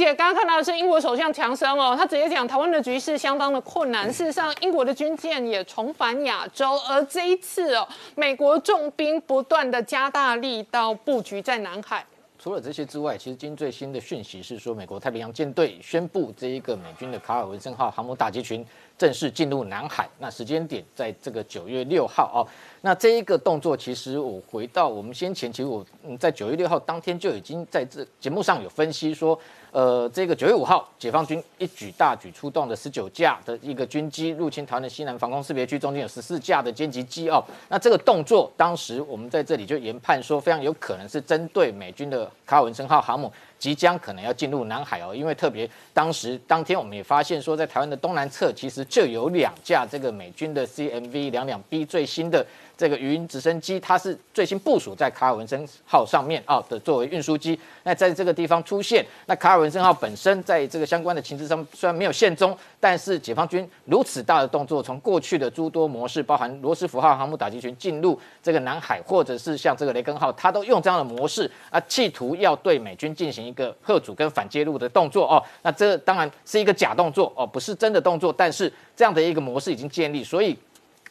姐刚刚看到的是英国首相强生哦，他直接讲台湾的局势相当的困难。事实上，英国的军舰也重返亚洲，而这一次哦，美国重兵不断的加大力道布局在南海。除了这些之外，其实今最新的讯息是说，美国太平洋舰队宣布这一个美军的卡尔文森号航母打击群正式进入南海。那时间点在这个九月六号哦。那这一个动作，其实我回到我们先前，其实我嗯在九月六号当天就已经在这节目上有分析说。呃，这个九月五号，解放军一举大举出动的十九架的一个军机入侵台湾的西南防空识别区，中间有十四架的歼击机哦。那这个动作，当时我们在这里就研判说，非常有可能是针对美军的卡尔文森号航母即将可能要进入南海哦。因为特别当时当天我们也发现说，在台湾的东南侧其实就有两架这个美军的 CMV 两两 B 最新的。这个云直升机，它是最新部署在卡尔文森号上面啊的作为运输机。那在这个地方出现，那卡尔文森号本身在这个相关的情资上虽然没有现踪，但是解放军如此大的动作，从过去的诸多模式，包含罗斯福号航母打击群进入这个南海，或者是像这个雷根号，它都用这样的模式啊，企图要对美军进行一个贺主跟反介入的动作哦。那这当然是一个假动作哦，不是真的动作，但是这样的一个模式已经建立，所以。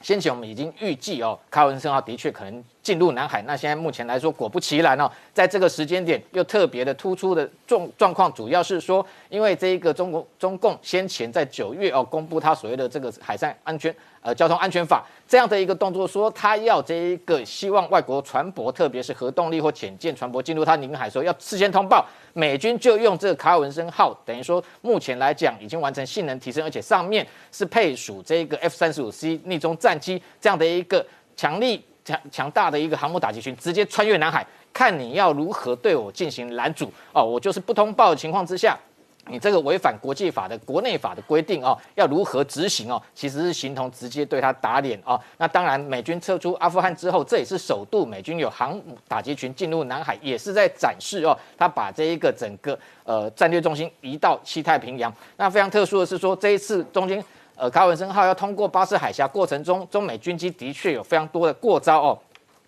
先前我们已经预计哦，卡文森号的确可能进入南海。那现在目前来说，果不其然哦，在这个时间点又特别的突出的状状况，主要是说，因为这一个中国中共先前在九月哦公布他所谓的这个海上安全呃交通安全法这样的一个动作，说他要这一个希望外国船舶，特别是核动力或潜舰船舶进入他领海，时候要事先通报。美军就用这个卡尔文森号，等于说目前来讲已经完成性能提升，而且上面是配属这个 F 三十五 C 逆中战机这样的一个强力强强大的一个航母打击群，直接穿越南海，看你要如何对我进行拦阻哦，我就是不通报的情况之下。你这个违反国际法的国内法的规定哦，要如何执行哦？其实是形同直接对他打脸哦。那当然，美军撤出阿富汗之后，这也是首度美军有航母打击群进入南海，也是在展示哦，他把这一个整个呃战略重心移到西太平洋。那非常特殊的是说，这一次中间呃卡文森号要通过巴士海峡过程中，中美军机的确有非常多的过招哦。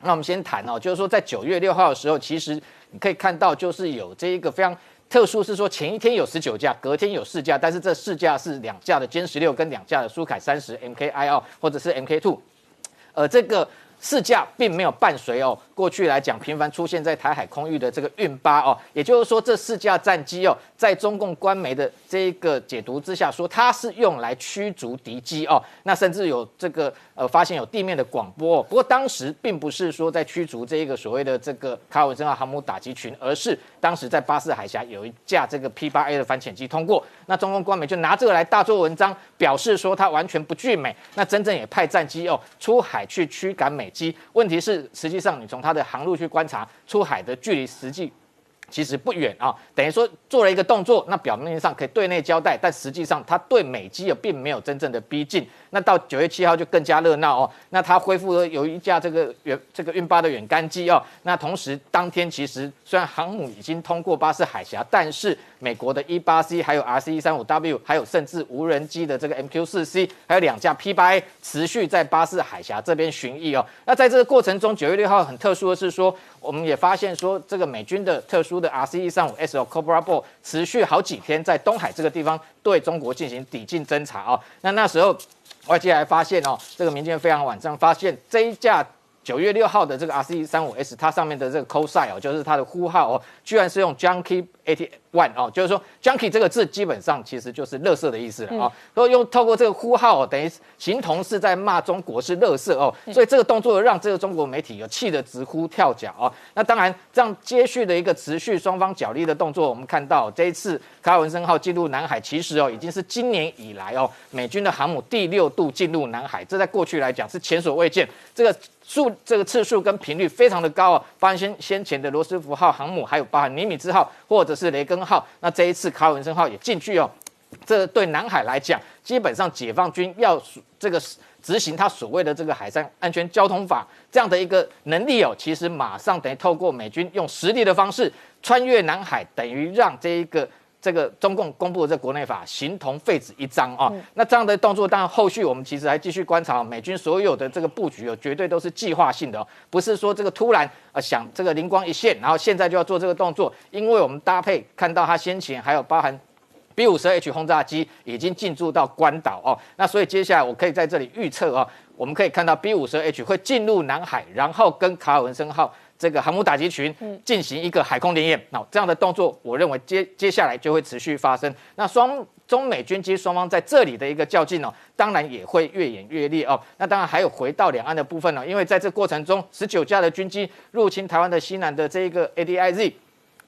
那我们先谈哦，就是说在九月六号的时候，其实你可以看到，就是有这一个非常。特殊是说，前一天有十九架，隔天有四架，但是这四架是两架的歼十六跟两架的苏凯三十 MKI 哦，或者是 MK two，呃，这个四架并没有伴随哦。过去来讲，频繁出现在台海空域的这个运八哦，也就是说，这四架战机哦，在中共官媒的这一个解读之下，说它是用来驱逐敌机哦。那甚至有这个呃，发现有地面的广播。不过当时并不是说在驱逐这一个所谓的这个卡尔文森号航母打击群，而是当时在巴士海峡有一架这个 P 八 A 的反潜机通过。那中共官媒就拿这个来大做文章，表示说它完全不惧美。那真正也派战机哦出海去驱赶美机。问题是，实际上你从它它的航路去观察出海的距离，实际其实不远啊，等于说做了一个动作，那表面上可以对内交代，但实际上它对美机也并没有真正的逼近。那到九月七号就更加热闹哦，那它恢复了有一架这个远这个运八的远干机哦，那同时当天其实虽然航母已经通过巴士海峡，但是美国的 E 八 C 还有 R C 一三五 W 还有甚至无人机的这个 M Q 四 C 还有两架 P 八 A 持续在巴士海峡这边巡弋哦。那在这个过程中，九月六号很特殊的是说，我们也发现说这个美军的特殊的 R C 一三五 S L Cobra Ball 持续好几天在东海这个地方对中国进行抵近侦查哦。那那时候。外界还发现哦，这个民间非常晚上发现这一架九月六号的这个 R C E 三五 S，它上面的这个 c o s i 哦，就是它的呼号哦，居然是用 Junkie AT one 哦，就是说 Junkie 这个字基本上其实就是乐色的意思了啊。所以用透过这个呼号哦，等于形同是在骂中国是乐色哦。所以这个动作让这个中国媒体有气得直呼跳脚哦。那当然，这样接续的一个持续双方角力的动作，我们看到这一次卡尔文森号进入南海，其实哦已经是今年以来哦美军的航母第六度进入南海，这在过去来讲是前所未见。这个。数这个次数跟频率非常的高啊，包含先先前的罗斯福号航母，还有包含尼米兹号或者是雷根号，那这一次卡尔文森号也进去哦。这对南海来讲，基本上解放军要这个执行他所谓的这个海上安全交通法这样的一个能力哦，其实马上等于透过美军用实力的方式穿越南海，等于让这一个这个中共公布的这国内法形同废纸一张啊。那这样的动作，当然后续我们其实还继续观察美军所有的这个布局哦，绝对都是计划性的哦，不是说这个突然啊想这个灵光一现，然后现在就要做这个动作，因为我们搭配看到他先前还有包含。B 五十 H 轰炸机已经进驻到关岛哦，那所以接下来我可以在这里预测哦，我们可以看到 B 五十 H 会进入南海，然后跟卡尔文森号这个航母打击群进行一个海空联演。那这样的动作，我认为接接下来就会持续发生。那双中美军机双方在这里的一个较劲哦，当然也会越演越烈哦。那当然还有回到两岸的部分呢，因为在这过程中，十九架的军机入侵台湾的西南的这一个 ADIZ。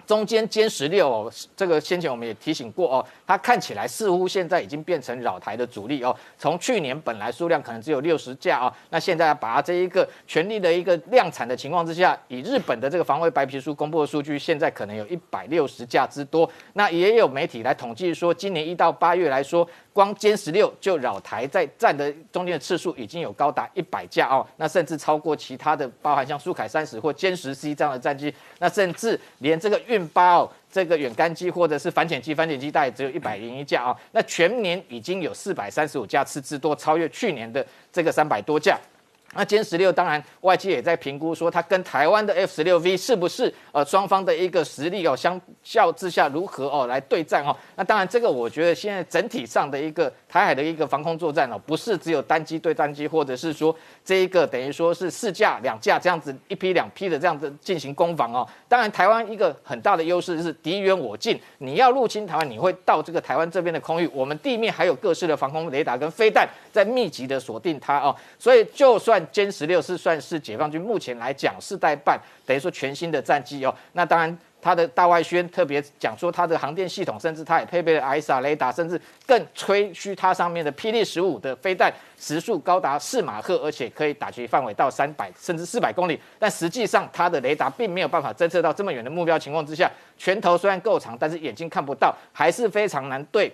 中间歼十六哦，这个先前我们也提醒过哦，它看起来似乎现在已经变成扰台的主力哦。从去年本来数量可能只有六十架啊，那现在把它这一个全力的一个量产的情况之下，以日本的这个防卫白皮书公布的数据，现在可能有一百六十架之多。那也有媒体来统计说，今年一到八月来说。光歼十六就扰台在战的中间的次数已经有高达一百架哦，那甚至超过其他的，包含像苏凯三十或歼十 C 这样的战机，那甚至连这个运八哦，这个远干机或者是反潜机，反潜机大概只有一百零一架哦，那全年已经有四百三十五架次之多，超越去年的这个三百多架。那歼十六当然外界也在评估说，它跟台湾的 F 十六 V 是不是呃双方的一个实力哦相较之下如何哦来对战哦？那当然这个我觉得现在整体上的一个台海的一个防空作战哦，不是只有单机对单机，或者是说这一个等于说是四架两架这样子一批两批的这样子进行攻防哦。当然台湾一个很大的优势就是敌远我近，你要入侵台湾，你会到这个台湾这边的空域，我们地面还有各式的防空雷达跟飞弹在密集的锁定它哦，所以就算歼十六是算是解放军目前来讲世代半，等于说全新的战机哦。那当然，它的大外宣特别讲说它的航电系统，甚至它也配备了 ISA 雷达，甚至更吹嘘它上面的霹雳十五的飞弹时速高达四马赫，而且可以打击范围到三百甚至四百公里。但实际上，它的雷达并没有办法侦测到这么远的目标情况之下，拳头虽然够长，但是眼睛看不到，还是非常难对。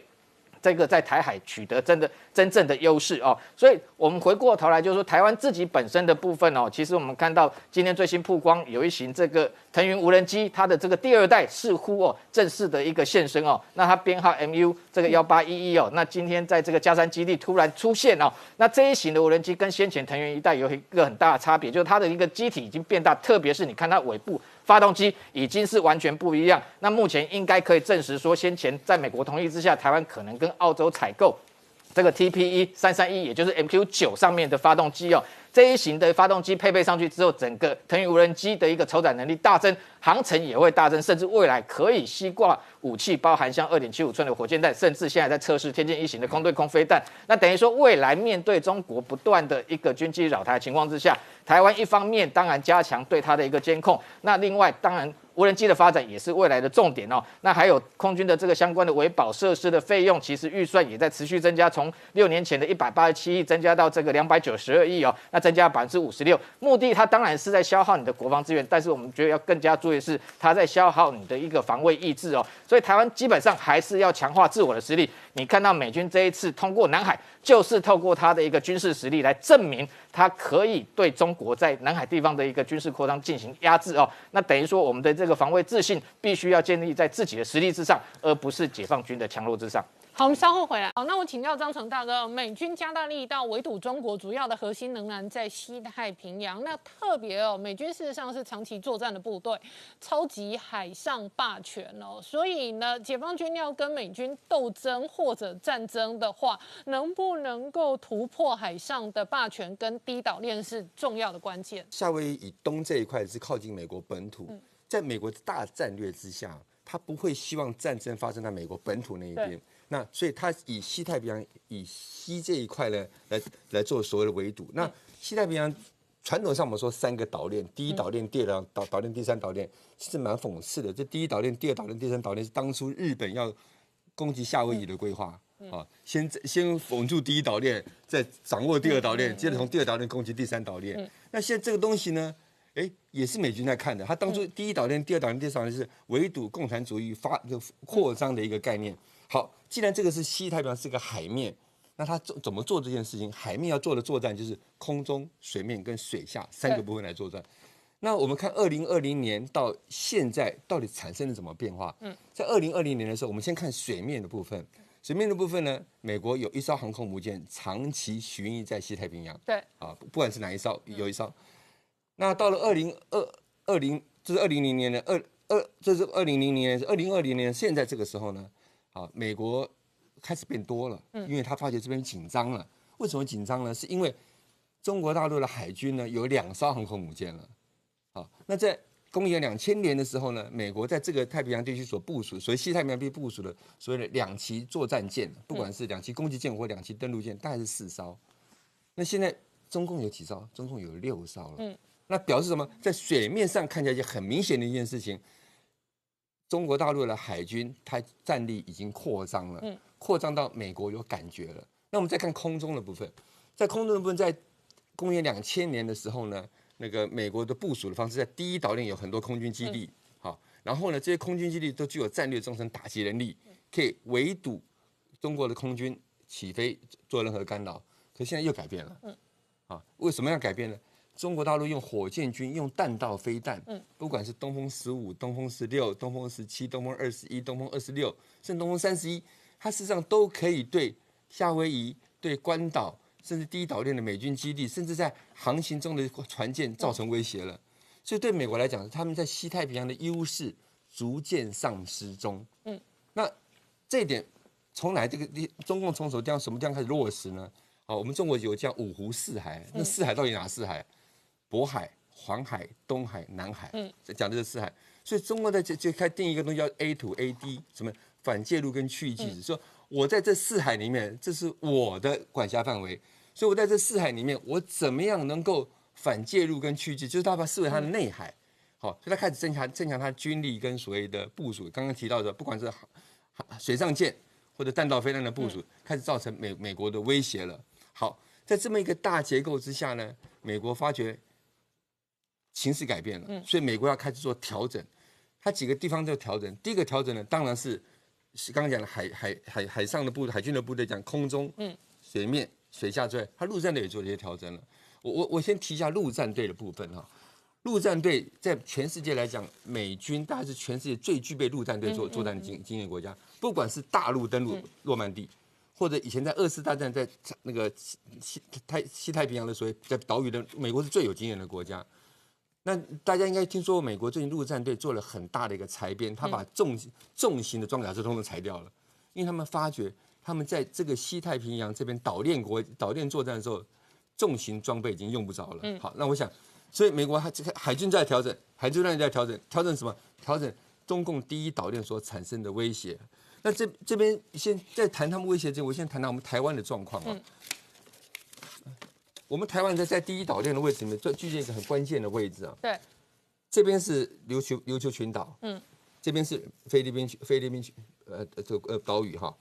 这个在台海取得真的真正的优势哦，所以我们回过头来就是说，台湾自己本身的部分哦，其实我们看到今天最新曝光有一型这个腾云无人机，它的这个第二代似乎哦正式的一个现身哦，那它编号 MU 这个幺八一一哦，那今天在这个嘉山基地突然出现哦，那这一型的无人机跟先前腾云一代有一个很大的差别，就是它的一个机体已经变大，特别是你看它尾部。发动机已经是完全不一样。那目前应该可以证实说，先前在美国同意之下，台湾可能跟澳洲采购这个 TPE 三三一，也就是 MQ 九上面的发动机哦。这一型的发动机配备上去之后，整个腾云无人机的一个筹载能力大增，航程也会大增，甚至未来可以吸挂武器，包含像二点七五寸的火箭弹，甚至现在在测试天剑一型的空对空飞弹。那等于说，未来面对中国不断的一个军机扰台情况之下，台湾一方面当然加强对它的一个监控，那另外当然。无人机的发展也是未来的重点哦。那还有空军的这个相关的维保设施的费用，其实预算也在持续增加，从六年前的一百八十七亿增加到这个两百九十二亿哦。那增加百分之五十六，目的它当然是在消耗你的国防资源，但是我们觉得要更加注意的是，它在消耗你的一个防卫意志哦。所以台湾基本上还是要强化自我的实力。你看到美军这一次通过南海，就是透过他的一个军事实力来证明。他可以对中国在南海地方的一个军事扩张进行压制哦，那等于说我们的这个防卫自信必须要建立在自己的实力之上，而不是解放军的强弱之上。好，我们稍后回来。好，那我请教张成大哥，美军加大力道围堵中国，主要的核心仍然在西太平洋。那特别哦，美军事实上是长期作战的部队，超级海上霸权哦。所以呢，解放军要跟美军斗争或者战争的话，能不能够突破海上的霸权跟低岛链是重要的关键。夏威夷以东这一块是靠近美国本土，在美国的大战略之下，他不会希望战争发生在美国本土那一边。那所以它以西太平洋以西这一块呢来来做所谓的围堵。那西太平洋传统上我们说三个岛链，第一岛链、第二岛岛链、第三岛链，其实蛮讽刺的。这第一岛链、第二岛链、第三岛链是当初日本要攻击夏威夷的规划啊，先先稳住第一岛链，再掌握第二岛链，接着从第二岛链攻击第三岛链。那现在这个东西呢，哎，也是美军在看的。他当初第一岛链、第二岛链、第三岛链是围堵共产主义发就扩张的一个概念。好，既然这个是西太平洋是个海面，那它怎怎么做这件事情？海面要做的作战就是空中、水面跟水下三个部分来作战。那我们看二零二零年到现在到底产生了什么变化？嗯，在二零二零年的时候，我们先看水面的部分。水面的部分呢，美国有一艘航空母舰长期巡弋在西太平洋。对，啊，不不管是哪一艘，有一艘。那到了二零二二零，这是二零零年的二二，这是二零零零年，二零二零年现在这个时候呢，啊，美国开始变多了，因为他发觉这边紧张了。为什么紧张呢？是因为中国大陆的海军呢有两艘航空母舰了。好，那在公元两千年的时候呢，美国在这个太平洋地区所部署，所以西太平洋地部署的所谓的两栖作战舰，不管是两栖攻击舰或两栖登陆舰，大概是四艘。那现在中共有几艘？中共有六艘了。嗯，那表示什么？在水面上看起来就很明显的一件事情，中国大陆的海军它战力已经扩张了，嗯，扩张到美国有感觉了。那我们再看空中的部分，在空中的部分，在公元两千年的时候呢，那个美国的部署的方式，在第一岛链有很多空军基地，好，然后呢，这些空军基地都具有战略纵深打击能力，可以围堵中国的空军起飞做任何干扰。可现在又改变了，嗯，啊，为什么要改变呢？中国大陆用火箭军用弹道飞弹，嗯，不管是东风十五、东风十六、东风十七、东风二十一、东风二十六，甚至东风三十一，它事实上都可以对。夏威夷对关岛，甚至第一岛链的美军基地，甚至在航行中的船舰造成威胁了。所以对美国来讲，他们在西太平洋的优势逐渐丧失中。嗯，那这一点从来这个地中共从什么地方什么地方开始落实呢？哦，我们中国有叫五湖四海，那四海到底哪四海？渤海、黄海、东海、南海。嗯，讲的是四海。所以中国在就就开定一个东西叫 A to A D，什么反介入跟区域机制，说。我在这四海里面，这是我的管辖范围，所以我在这四海里面，我怎么样能够反介入跟驱击？就是他把视为他的内海，好，所以他开始增强增强他军力跟所谓的部署。刚刚提到的，不管是水上舰或者弹道飞弹的部署，开始造成美美国的威胁了。好，在这么一个大结构之下呢，美国发觉形势改变了，所以美国要开始做调整。它几个地方在调整。第一个调整呢，当然是。是刚刚讲的海海海海上的部海军的部队讲空中、嗯，水面、水下之外，它陆战队也做了一些调整了。我我我先提一下陆战队的部分哈。陆战队在全世界来讲，美军大概是全世界最具备陆战队作作战经经验国家。不管是大陆登陆诺曼底，或者以前在二次大战在那个西太西太平洋的所谓在岛屿的，美国是最有经验的国家。那大家应该听说，美国最近陆战队做了很大的一个裁编，他把重重型的装甲车通通裁掉了，因为他们发觉他们在这个西太平洋这边岛链国岛链作战的时候，重型装备已经用不着了。嗯，好，那我想，所以美国海海军在调整，海军在调整，调整什么？调整中共第一岛链所产生的威胁。那这这边先在谈他们威胁之前，我先谈谈我们台湾的状况啊。我们台湾在在第一岛链的位置里面，这具备一个很关键的位置啊。对，这边是琉球琉球群岛，嗯，这边是菲律宾菲律宾呃这个呃岛屿哈。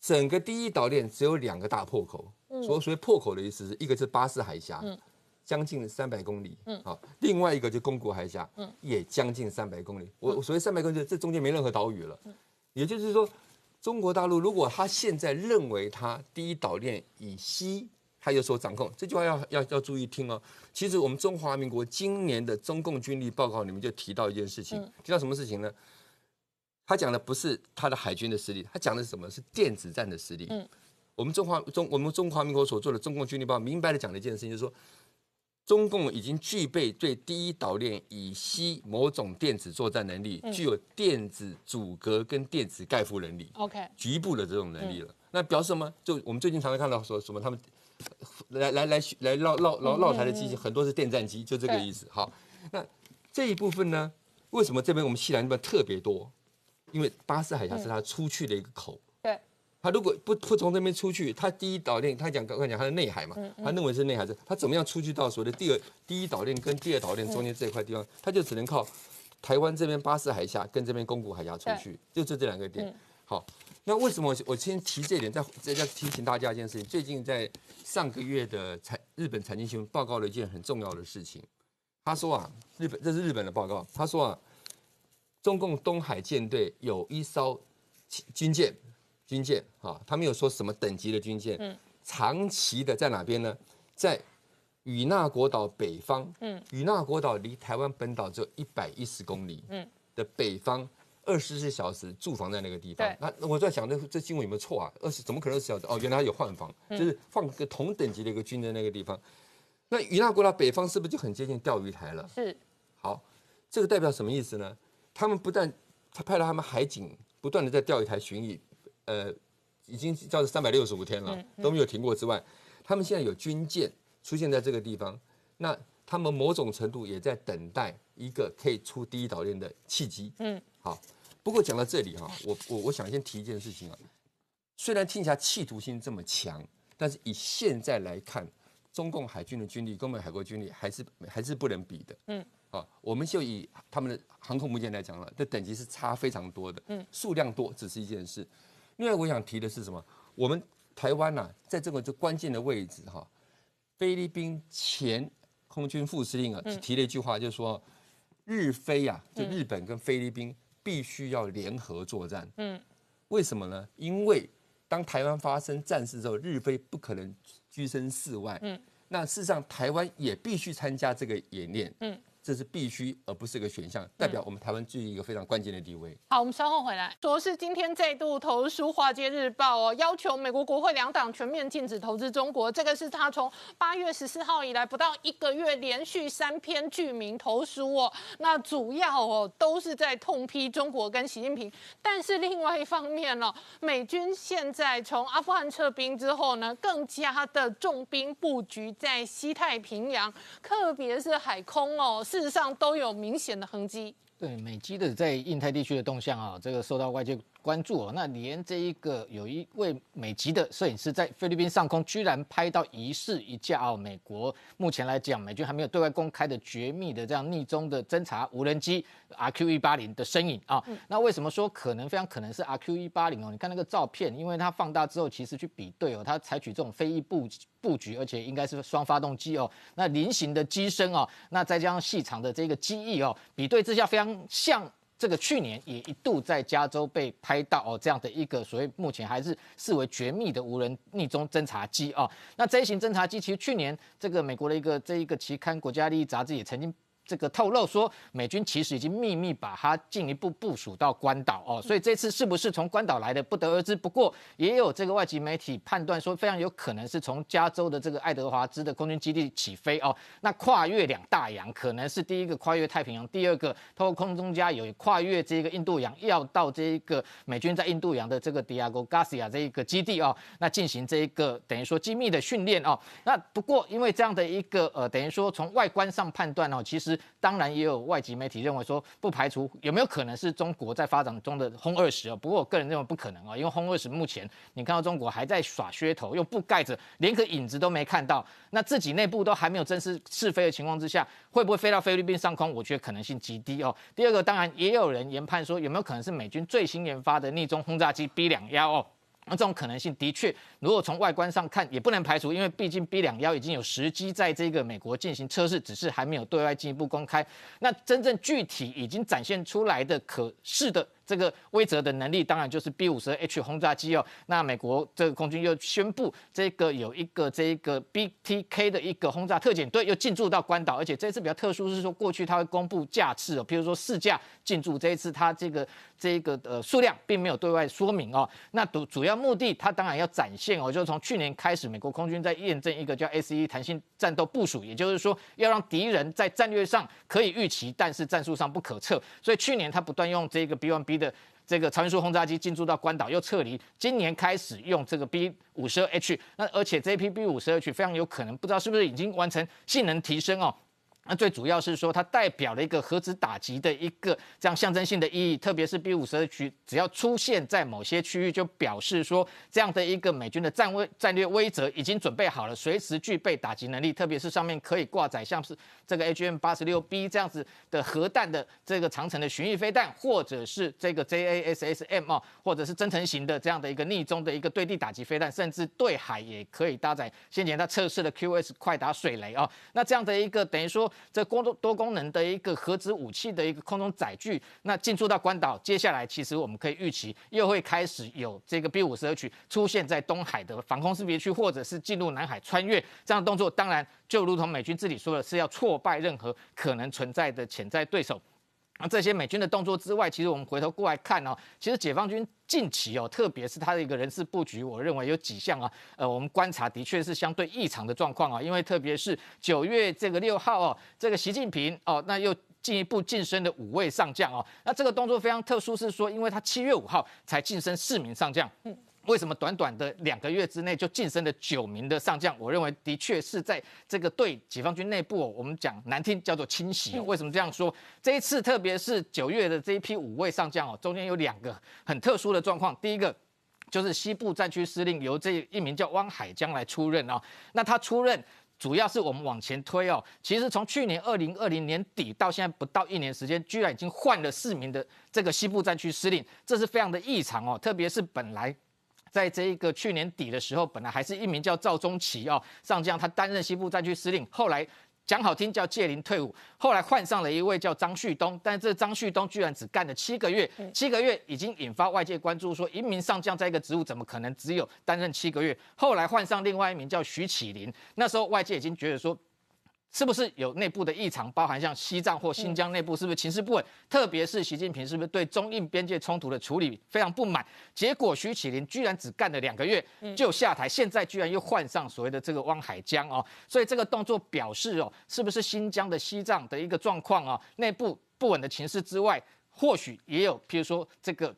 整个第一岛链只有两个大破口，所所谓破口的意思是一个是巴士海峡，嗯，将近三百公里，嗯，好，另外一个就宫古海峡，嗯，也将近三百公里。我所谓三百公里，这中间没任何岛屿了，也就是说，中国大陆如果他现在认为他第一岛链以西。他有所掌控，这句话要要要注意听哦。其实我们中华民国今年的中共军力报告里面就提到一件事情，提到什么事情呢？他讲的不是他的海军的实力，他讲的是什么？是电子战的实力。嗯，我们中华中我们中华民国所做的中共军力报告，明白的讲了一件事情，就是说，中共已经具备对第一岛链以西某种电子作战能力，具有电子阻隔跟电子盖覆能力。OK，局部的这种能力了。那表示什么？就我们最近常常看到说什么他们。来来来来绕绕绕绕台的机器很多是电战机，就这个意思。好，那这一部分呢？为什么这边我们西南那边特别多？因为巴士海峡是它出去的一个口。对。它如果不不从这边出去，它第一岛链，他讲刚刚讲它的内海嘛，他认为是内海，是它怎么样出去到所谓的第二第一岛链跟第二岛链中间这一块地方，它就只能靠台湾这边巴士海峡跟这边宫古海峡出去，就这这两个点。好。那为什么我我先提这点，再再再提醒大家一件事情。最近在上个月的财日本财经新闻报告了一件很重要的事情。他说啊，日本这是日本的报告。他说啊，中共东海舰队有一艘军舰，军舰啊，他没有说什么等级的军舰，嗯，长期的在哪边呢？在与那国岛北方，嗯，与那国岛离台湾本岛只有一百一十公里，嗯，的北方。二十四小时驻防在那个地方，那我在想，这这新闻有没有错啊？二十怎么可能二十小时？哦，原来有换防，就是放个同等级的一个军在那个地方。那与那国岛北方是不是就很接近钓鱼台了？是。好，这个代表什么意思呢？他们不但他派了他们海警不断的在钓鱼台巡弋，呃，已经叫做三百六十五天了都没有停过之外，他们现在有军舰出现在这个地方，那他们某种程度也在等待一个可以出第一岛链的契机。嗯，好。不过讲到这里哈，我我我想先提一件事情啊，虽然听起来企图心这么强，但是以现在来看，中共海军的军力跟我们海国军力还是还是不能比的。嗯，啊，我们就以他们的航空母舰来讲了，这等级是差非常多的。嗯，数量多只是一件事。另外我想提的是什么？我们台湾呐，在这个就关键的位置哈，菲律宾前空军副司令啊提了一句话，就是说日菲啊，就日本跟菲律宾。必须要联合作战。嗯，为什么呢？因为当台湾发生战事之后，日非不可能居身事外。嗯，那事实上台湾也必须参加这个演练。嗯。这是必须，而不是个选项，代表我们台湾具有一个非常关键的地位。好，我们稍后回来。说是今天再度投书《华尔街日报》哦，要求美国国会两党全面禁止投资中国。这个是他从八月十四号以来不到一个月连续三篇剧名投书哦。那主要哦都是在痛批中国跟习近平。但是另外一方面呢，美军现在从阿富汗撤兵之后呢，更加的重兵布局在西太平洋，特别是海空哦。事实上都有明显的痕迹。对美机的在印太地区的动向啊，这个受到外界。关注哦，那连这一个有一位美籍的摄影师在菲律宾上空居然拍到疑似一架哦，美国目前来讲美军还没有对外公开的绝密的这样逆中的侦察无人机 RQ 一八零的身影啊。那为什么说可能非常可能是 RQ 一八零哦？你看那个照片，因为它放大之后，其实去比对哦，它采取这种飞翼布布局，而且应该是双发动机哦。那菱形的机身哦，那再加上细长的这个机翼哦，比对之下非常像。这个去年也一度在加州被拍到哦，这样的一个所谓目前还是视为绝密的无人逆中侦察机啊。那这一型侦察机其实去年这个美国的一个这一个期刊《国家利益》杂志也曾经。这个透露说，美军其实已经秘密把它进一步部署到关岛哦，所以这次是不是从关岛来的不得而知。不过也有这个外籍媒体判断说，非常有可能是从加州的这个爱德华兹的空军基地起飞哦。那跨越两大洋，可能是第一个跨越太平洋，第二个透过空中加油跨越这个印度洋，要到这一个美军在印度洋的这个迪亚哥 Garcia 这一个基地哦，那进行这一个等于说机密的训练哦。那不过因为这样的一个呃，等于说从外观上判断哦，其实。当然也有外籍媒体认为说，不排除有没有可能是中国在发展中的轰二十哦。不过我个人认为不可能啊，因为轰二十目前你看到中国还在耍噱头，又不盖着，连个影子都没看到，那自己内部都还没有正式试飞的情况之下，会不会飞到菲律宾上空？我觉得可能性极低哦。第二个，当然也有人研判说，有没有可能是美军最新研发的逆中轰炸机 B 两幺哦？那这种可能性的确，如果从外观上看，也不能排除，因为毕竟 B 两幺已经有时机在这个美国进行测试，只是还没有对外进一步公开。那真正具体已经展现出来的可视的。这个威则的能力当然就是 B 五十 H 轰炸机哦。那美国这个空军又宣布，这个有一个这个 BTK 的一个轰炸特遣队又进驻到关岛，而且这一次比较特殊是说，过去他会公布架次哦，譬如说试驾进驻，这一次他这个这个呃数量并没有对外说明哦。那主主要目的，他当然要展现哦，就是从去年开始，美国空军在验证一个叫 SE 弹性战斗部署，也就是说要让敌人在战略上可以预期，但是战术上不可测。所以去年他不断用这个 B1B。的这个超音速轰炸机进驻到关岛又撤离今年开始用这个 b 五十二 h 那而且这一批 b 五十二 h 非常有可能不知道是不是已经完成性能提升哦那最主要是说，它代表了一个核子打击的一个这样象征性的意义，特别是 B 五十二区，只要出现在某些区域，就表示说这样的一个美军的战威战略威则已经准备好了，随时具备打击能力。特别是上面可以挂载像是这个 HM 八十六 B 这样子的核弹的这个长城的巡弋飞弹，或者是这个 JASSM 哦，或者是增程型的这样的一个逆中的一个对地打击飞弹，甚至对海也可以搭载先前它测试的 QS 快打水雷哦。那这样的一个等于说。这多多功能的一个核子武器的一个空中载具，那进驻到关岛，接下来其实我们可以预期又会开始有这个 B 五十二区出现在东海的防空识别区，或者是进入南海穿越这样的动作。当然，就如同美军自己说的，是要挫败任何可能存在的潜在对手。那这些美军的动作之外，其实我们回头过来看哦，其实解放军近期哦，特别是他的一个人事布局，我认为有几项啊，呃，我们观察的确是相对异常的状况啊，因为特别是九月这个六号哦，这个习近平哦，那又进一步晋升的五位上将哦，那这个动作非常特殊，是说因为他七月五号才晋升四名上将，为什么短短的两个月之内就晋升了九名的上将？我认为的确是在这个对解放军内部，我们讲难听叫做清洗。为什么这样说？这一次特别是九月的这一批五位上将哦，中间有两个很特殊的状况。第一个就是西部战区司令由这一名叫汪海江来出任哦。那他出任主要是我们往前推哦，其实从去年二零二零年底到现在不到一年时间，居然已经换了四名的这个西部战区司令，这是非常的异常哦。特别是本来。在这一个去年底的时候，本来还是一名叫赵宗奇哦上将，他担任西部战区司令。后来讲好听叫借龄退伍，后来换上了一位叫张旭东，但这张旭东居然只干了七个月，七个月已经引发外界关注，说一名上将在一个职务怎么可能只有担任七个月？后来换上另外一名叫徐启林，那时候外界已经觉得说。是不是有内部的异常？包含像西藏或新疆内部是不是情势不稳？特别是习近平是不是对中印边界冲突的处理非常不满？结果徐启林居然只干了两个月就下台，现在居然又换上所谓的这个汪海江哦，所以这个动作表示哦，是不是新疆的西藏的一个状况啊？内部不稳的情势之外，或许也有，譬如说这个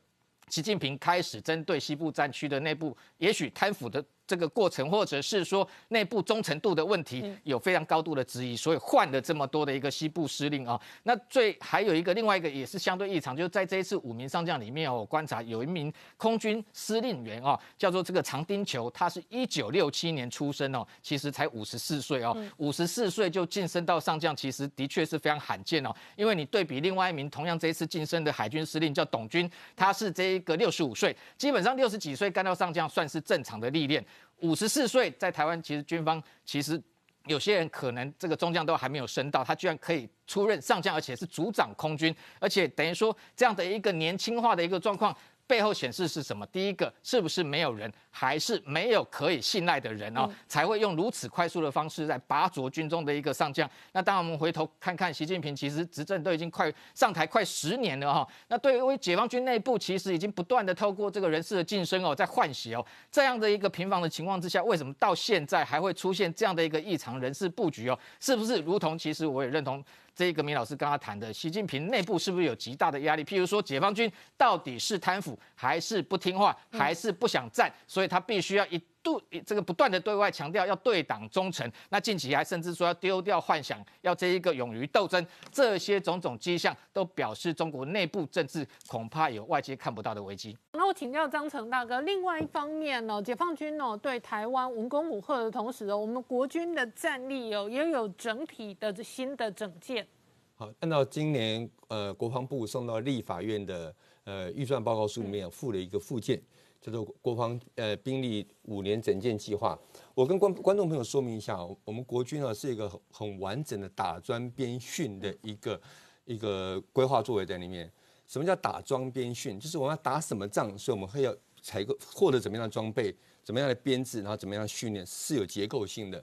习近平开始针对西部战区的内部，也许贪腐的。这个过程，或者是说内部忠诚度的问题，有非常高度的质疑，所以换了这么多的一个西部司令啊。那最还有一个另外一个也是相对异常，就是在这一次五名上将里面哦，我观察有一名空军司令员哦，叫做这个长丁球，他是一九六七年出生哦，其实才五十四岁哦，五十四岁就晋升到上将，其实的确是非常罕见哦。因为你对比另外一名同样这一次晋升的海军司令叫董军，他是这一个六十五岁，基本上六十几岁干到上将算是正常的历练。五十四岁在台湾，其实军方其实有些人可能这个中将都还没有升到，他居然可以出任上将，而且是组长空军，而且等于说这样的一个年轻化的一个状况。背后显示是什么？第一个是不是没有人，还是没有可以信赖的人哦，才会用如此快速的方式在拔擢军中的一个上将？那当然，我们回头看看习近平，其实执政都已经快上台快十年了哈。那对于解放军内部，其实已经不断的透过这个人事的晋升哦，在换血哦，这样的一个频繁的情况之下，为什么到现在还会出现这样的一个异常人事布局哦？是不是如同其实我也认同？这个明老师刚刚谈的，习近平内部是不是有极大的压力？譬如说，解放军到底是贪腐，还是不听话，还是不想战？所以他必须要一度。这个不断的对外强调要对党忠诚，那近期还甚至说要丢掉幻想，要这一个勇于斗争，这些种种迹象都表示中国内部政治恐怕有外界看不到的危机。那我请教张成大哥，另外一方面呢，解放军呢对台湾文攻武赫的同时哦，我们国军的战力哦也有整体的新的整建。好，按照今年呃国防部送到立法院的呃预算报告书里面附了一个附件。叫做国防呃兵力五年整建计划，我跟观观众朋友说明一下，我们国军啊是一个很很完整的打装编训的一个一个规划作为在里面。什么叫打装编训？就是我们要打什么仗，所以我们会要采购获得怎么样的装备，怎么样的编制，然后怎么样训练，是有结构性的。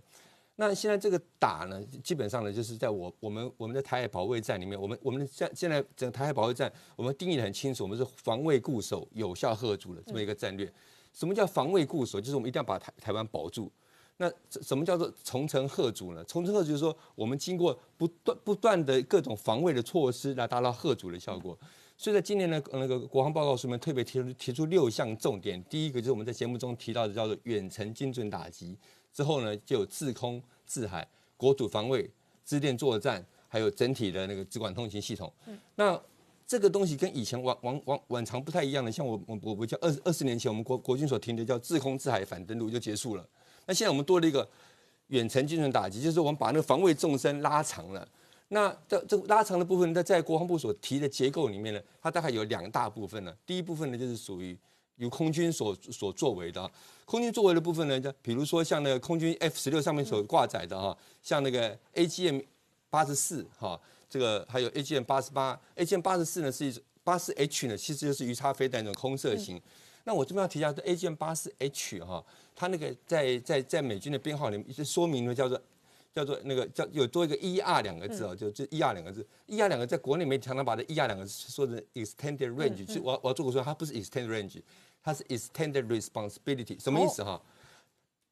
那现在这个打呢，基本上呢，就是在我我们我们的台海保卫战里面，我们我们的现现在整个台海保卫战，我们定义的很清楚，我们是防卫固守、有效贺阻的这么一个战略。什么叫防卫固守？就是我们一定要把台台湾保住。那什么叫做重城贺阻呢？重城贺阻就是说，我们经过不断不断的各种防卫的措施来达到贺阻的效果。所以在今年的那个国防报告书里面特别提出提出六项重点，第一个就是我们在节目中提到的叫做远程精准打击。之后呢，就有自空、自海、国土防卫、支电作战，还有整体的那个直管通行系统。那这个东西跟以前往往往往常不太一样的，像我我我我叫二二十年前我们国国军所停的叫自空自海反登陆就结束了。那现在我们多了一个远程精准打击，就是我们把那个防卫纵深拉长了。那这这拉长的部分，在在国防部所提的结构里面呢，它大概有两大部分呢。第一部分呢，就是属于。由空军所所作为的，空军作为的部分呢，就比如说像那个空军 F 十六上面所挂载的哈，像那个 AGM 八十四哈，这个还有 AGM 八十八，AGM 八十四呢是一种八四 H 呢，其实就是鱼叉飞弹那种空射型。那我这边要提一下，AGM 八四 H 哈，它那个在在在美军的编号里面说明呢叫做。叫做那个叫有多一个 E R 两个字哦，就就 E R 两个字，E R 两个在国内没常常把这 E R 两个字说成 extended range，其实我我要做个说，它不是 extended range，它是 extended responsibility，什么意思哈？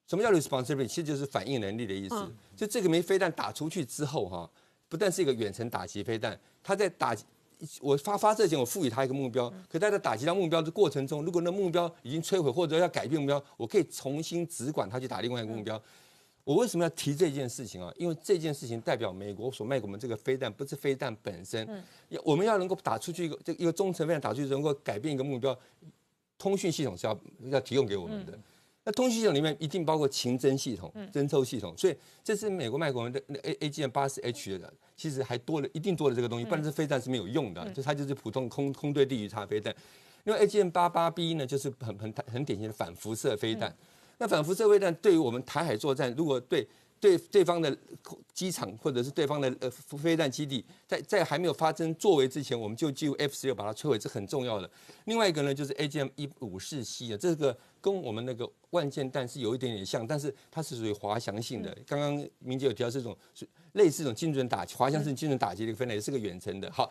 什么叫 responsibility？其实就是反应能力的意思。就这个枚飞弹打出去之后哈，不但是一个远程打击飞弹，它在打我发发射前我赋予它一个目标，可它在打击到目标的过程中，如果那目标已经摧毁或者要改变目标，我可以重新只管它去打另外一个目标。我为什么要提这件事情啊？因为这件事情代表美国所卖给我们这个飞弹不是飞弹本身，要我们要能够打出去一个这一个中程飞弹打出去能够改变一个目标，通讯系统是要要提供给我们的。那通讯系统里面一定包括情侦系统、侦抽系统，所以这是美国卖给我们的 A A G M 八十 H 的，其实还多了一定多了这个东西，不然这飞弹是没有用的，就它就是普通空空对地鱼叉飞弹。因为 A G M 八八 B 呢，就是很很很典型的反辐射飞弹。那反辐射飞弹对于我们台海作战，如果对对对方的机场或者是对方的呃飞弹基地，在在还没有发生作为之前，我们就进入 F 十六把它摧毁，这很重要的。另外一个呢，就是 A G M 一五四 C 啊，这个跟我们那个万箭弹是有一点点像，但是它是属于滑翔性的。刚刚明杰有提到这种是类似这种精准打滑翔式精准打击的一个分类，也是个远程的。好，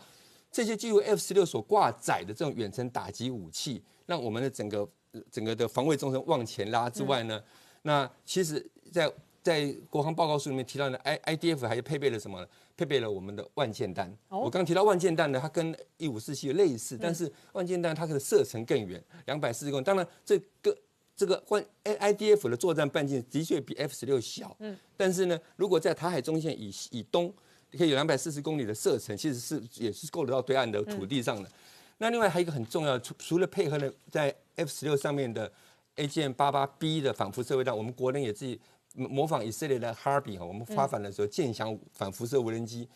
这些基于 F 十六所挂载的这种远程打击武器，让我们的整个。整个的防卫纵深往前拉之外呢，那其实，在在国防报告书里面提到的 I I D F 还配备了什么？配备了我们的万箭弹。我刚提到万箭弹呢，它跟一五四七类似，但是万箭弹它的射程更远，两百四十公里。当然，这个这个万 I I D F 的作战半径的确比 F 十六小，嗯，但是呢，如果在台海中线以以东，可以有两百四十公里的射程，其实是也是够得到对岸的土地上的。那另外还有一个很重要，除除了配合了在 F 十六上面的 A G M 八八 B 的反辐射飞弹，我们国内也自己模仿以色列的 Harby 哈，我们发反的时候舰翔反辐射无人机，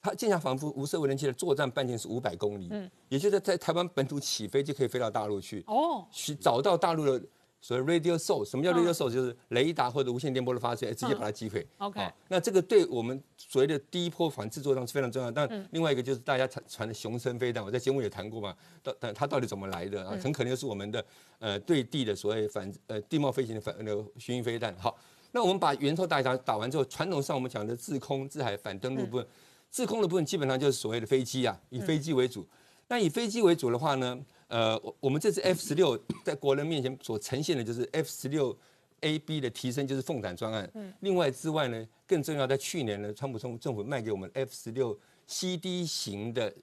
它剑翔反辐辐射无人机的作战半径是五百公里，嗯，也就是在台湾本土起飞就可以飞到大陆去，哦，去找到大陆的。所谓 radio source，什么叫 radio source？就是雷达或者无线电波的发射，直接把它击毁。OK，那这个对我们所谓的第一波反制作上是非常重要。但另外一个就是大家传传的雄升飞弹，我在节目也谈过嘛，到但它到底怎么来的啊？很可能就是我们的呃对地的所谓反呃地貌飞行的反那个巡弋飞弹。好，那我们把源头打打打完之后，传统上我们讲的制空、制海、反登陆部分，制空的部分基本上就是所谓的飞机啊，以飞机为主。那以飞机为主的话呢？呃，我我们这次 F 十六在国人面前所呈现的就是 F 十六 A B 的提升，就是凤展专案。嗯。另外之外呢，更重要，在去年呢，川普政政府卖给我们 F 十六 C D 型的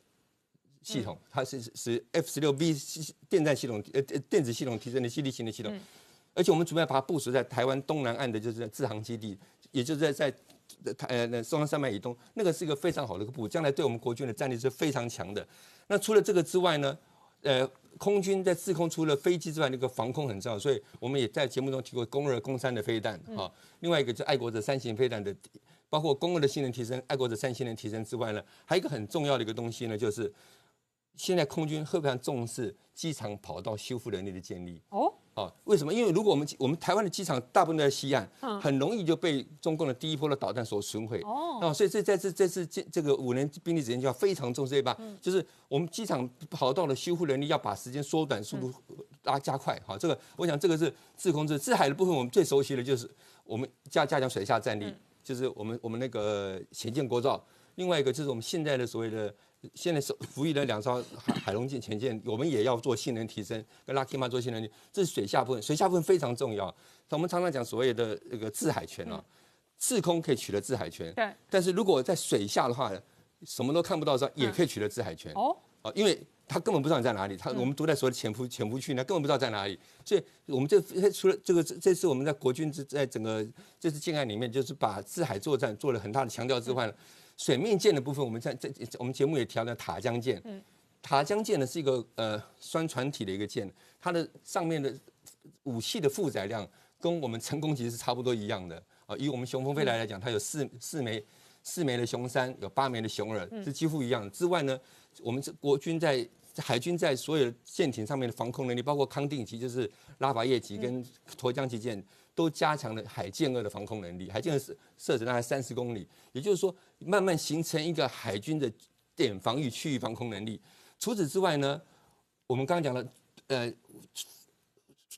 系统，它是是 F 十六 B 电站系统呃电子系统提升的 C D 型的系统。嗯。而且我们准备把它部署在台湾东南岸的，就是在航基地，也就是在在台呃那中央山脉以东，那个是一个非常好的一个部，将来对我们国军的战力是非常强的。那除了这个之外呢？呃，空军在自空除了飞机之外，那个防空很重要，所以我们也在节目中提过攻二、攻三的飞弹啊。另外一个就爱国者三型飞弹的，包括攻二的性能提升、爱国者三性能提升之外呢，还有一个很重要的一个东西呢，就是现在空军非常重视机场跑道修复能力的建立。哦。啊，为什么？因为如果我们我们台湾的机场大部分都在西岸，很容易就被中共的第一波的导弹所损毁。哦，啊，所以这在这这次这这个五年兵力之间就要非常重视一把，就是我们机场跑道的修复能力要把时间缩短，速度拉加快。好，这个我想这个是自控制自海的部分，我们最熟悉的就是我们加加强水下战力，就是我们我们那个潜舰国造。另外一个就是我们现在的所谓的。现在是服役了两艘海海龙舰潜舰，我们也要做性能提升，跟 Lucky 马做性能。这是水下部分，水下部分非常重要。我们常常讲所谓的这个制海权啊，制空可以取得制海权，对。但是如果在水下的话，什么都看不到的时候，也可以取得制海权。哦。啊，因为他根本不知道你在哪里，他我们都在所谓的潜伏潜伏区，他根本不知道在哪里。所以，我们这除了这个这次我们在国军之在整个这次建案里面，就是把制海作战做了很大的强调之外。水面舰的部分，我们在在我们节目也提到塔江舰。嗯，塔江舰呢是一个呃双船体的一个舰，它的上面的武器的负载量跟我们成功级是差不多一样的啊。以我们雄风飞来来讲，它有四四枚四枚的雄三，有八枚的雄二，是几乎一样。之外呢，我们这国军在海军在所有舰艇上面的防空能力，包括康定级，就是拉法叶级跟沱江级舰，都加强了海舰二的防空能力。海舰二是射程大概三十公里，也就是说，慢慢形成一个海军的点防御区域防空能力。除此之外呢，我们刚刚讲了，呃。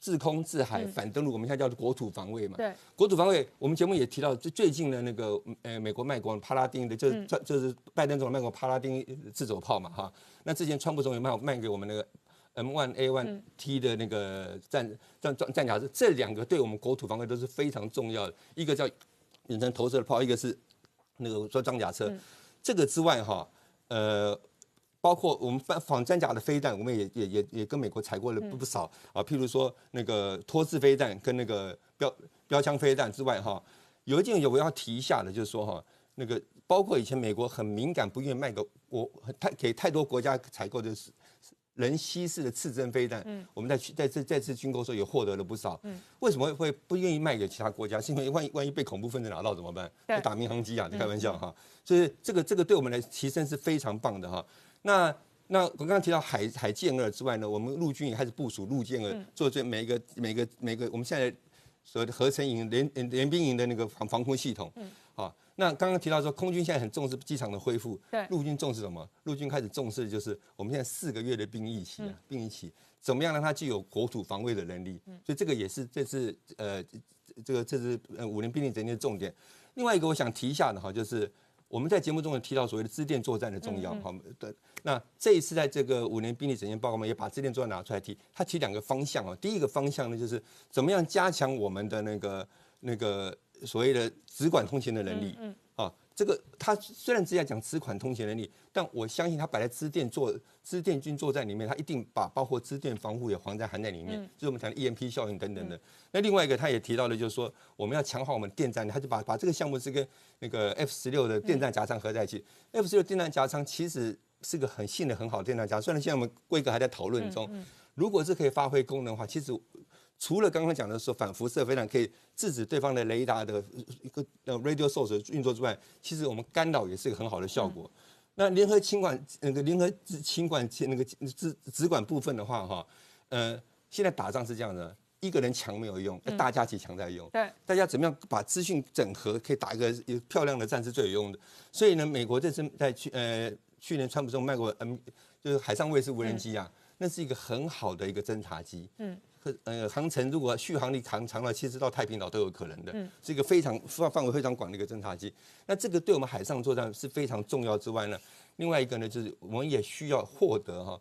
自空自海反登陆，我们现在叫做国土防卫嘛。对，国土防卫，我们节目也提到，最最近的那个呃，美国卖过帕拉丁的，就是就是拜登总统卖过帕拉丁自走炮嘛，哈。那之前川普总统卖卖给我们那个 M1A1T 的那个战战战战甲车，这两个对我们国土防卫都是非常重要的。一个叫远程投射的炮，一个是那个说装甲车。这个之外哈，呃。包括我们反仿战甲的飞弹，我们也也也也跟美国采过了不不少啊。譬如说那个托式飞弹跟那个标标枪飞弹之外，哈，有一件有我要提一下的，就是说哈，那个包括以前美国很敏感，不愿意卖给我太给太多国家采购的是人西式的刺针飞弹。嗯，我们在去在这再次军购时候也获得了不少。嗯，为什么会不愿意卖给其他国家？是因为万一万一被恐怖分子拿到怎么办？会打民航机啊？你开玩笑哈。所以这个这个对我们来提升是非常棒的哈。那那我刚刚提到海海舰二之外呢，我们陆军也开始部署陆舰二，做这每一个每个每个我们现在所谓的合成营联联兵营的那个防防空系统。嗯。好，那刚刚提到说空军现在很重视机场的恢复，对。陆军重视什么？陆军开始重视的就是我们现在四个月的兵役期啊，兵役期怎么样让它具有国土防卫的能力？嗯。所以这个也是这次呃这个这是呃五年兵力整建的重点。另外一个我想提一下的哈，就是。我们在节目中也提到所谓的支电作战的重要，好的。那这一次在这个五年兵力整建报告嘛，也把支电作战拿出来提。它提两个方向啊，第一个方向呢，就是怎么样加强我们的那个那个所谓的直管通勤的能力。啊，这个他虽然只在讲支管通勤能力，但我相信他摆在支电作支电军作战里面，他一定把包括支电防护也含在含在里面，就是我们讲的 EMP 效应等等的。那另外一个他也提到了，就是说我们要强化我们电站，他就把把这个项目是跟那个 F 十六的电站夹舱合在一起。F 十六电站夹舱其实是个很性能很好的电站夹，虽然现在我们规格还在讨论中，如果是可以发挥功能的话，其实。除了刚刚讲的说反辐射飞弹可以制止对方的雷达的一个呃 radio source 运作之外，其实我们干扰也是一个很好的效果。那联合清管那个联合清管那个直直管部分的话，哈，呃，现在打仗是这样的，一个人强没有用，大家起强在用。对，大家怎么样把资讯整合，可以打一个有漂亮的战是最有用的。所以呢，美国这次在去呃去年川普中卖过 M 就是海上卫士无人机啊，那是一个很好的一个侦察机。嗯。呃，航程如果续航力长长了，其实到太平岛都有可能的，是一个非常范范围非常广的一个侦察机。那这个对我们海上作战是非常重要之外呢，另外一个呢，就是我们也需要获得哈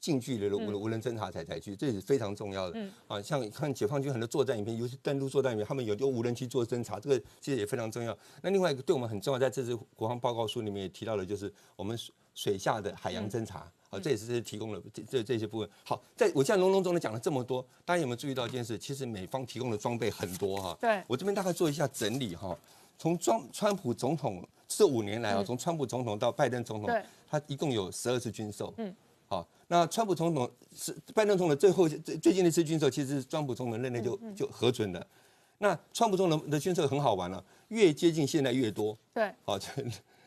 近距离的无无人侦察载载具，这也是非常重要的。啊，像看解放军很多作战影片，尤其登陆作战影片，他们有用无人机做侦察，这个其实也非常重要。那另外一个对我们很重要，在这次国防报告书里面也提到了，就是我们水下的海洋侦察。好，这也是提供了这这这些部分。好，在我现在隆隆中的讲了这么多，大家有没有注意到一件事？其实美方提供的装备很多哈。对，我这边大概做一下整理哈。从川川普总统这五年来啊，从川普总统到拜登总统，他一共有十二次军售。嗯。好，那川普总统是拜登总统最后最最近的一次军售，其实是川普总统任内就就核准的。那川普总统的军售很好玩了，越接近现在越多。对。好。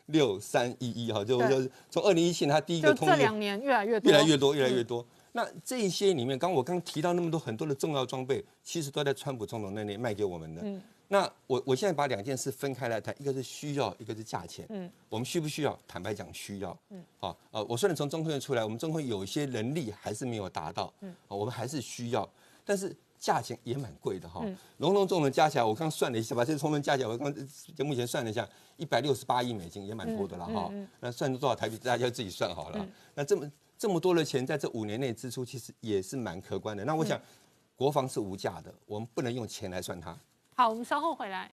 六三一一哈，就就从二零一七年他第一个通这两年越来越多，越来越多，越来越多。那这些里面，刚我刚提到那么多很多的重要装备，其实都在川普总统那里卖给我们的。嗯，那我我现在把两件事分开来谈，一个是需要，一个是价钱。嗯，我们需不需要？坦白讲，需要。嗯，好，呃，我虽然从中科院出来，我们中科院有一些能力还是没有达到。嗯，我们还是需要，但是。价钱也蛮贵的哈，隆隆重的加起来，我刚算了一下，把这些充人加起来，我刚节目前算了一下，一百六十八亿美金也蛮多的了哈。那算出多少台币，大家自己算好了。那这么这么多的钱，在这五年内支出，其实也是蛮可观的。那我想，国防是无价的，我们不能用钱来算它。好，我们稍后回来。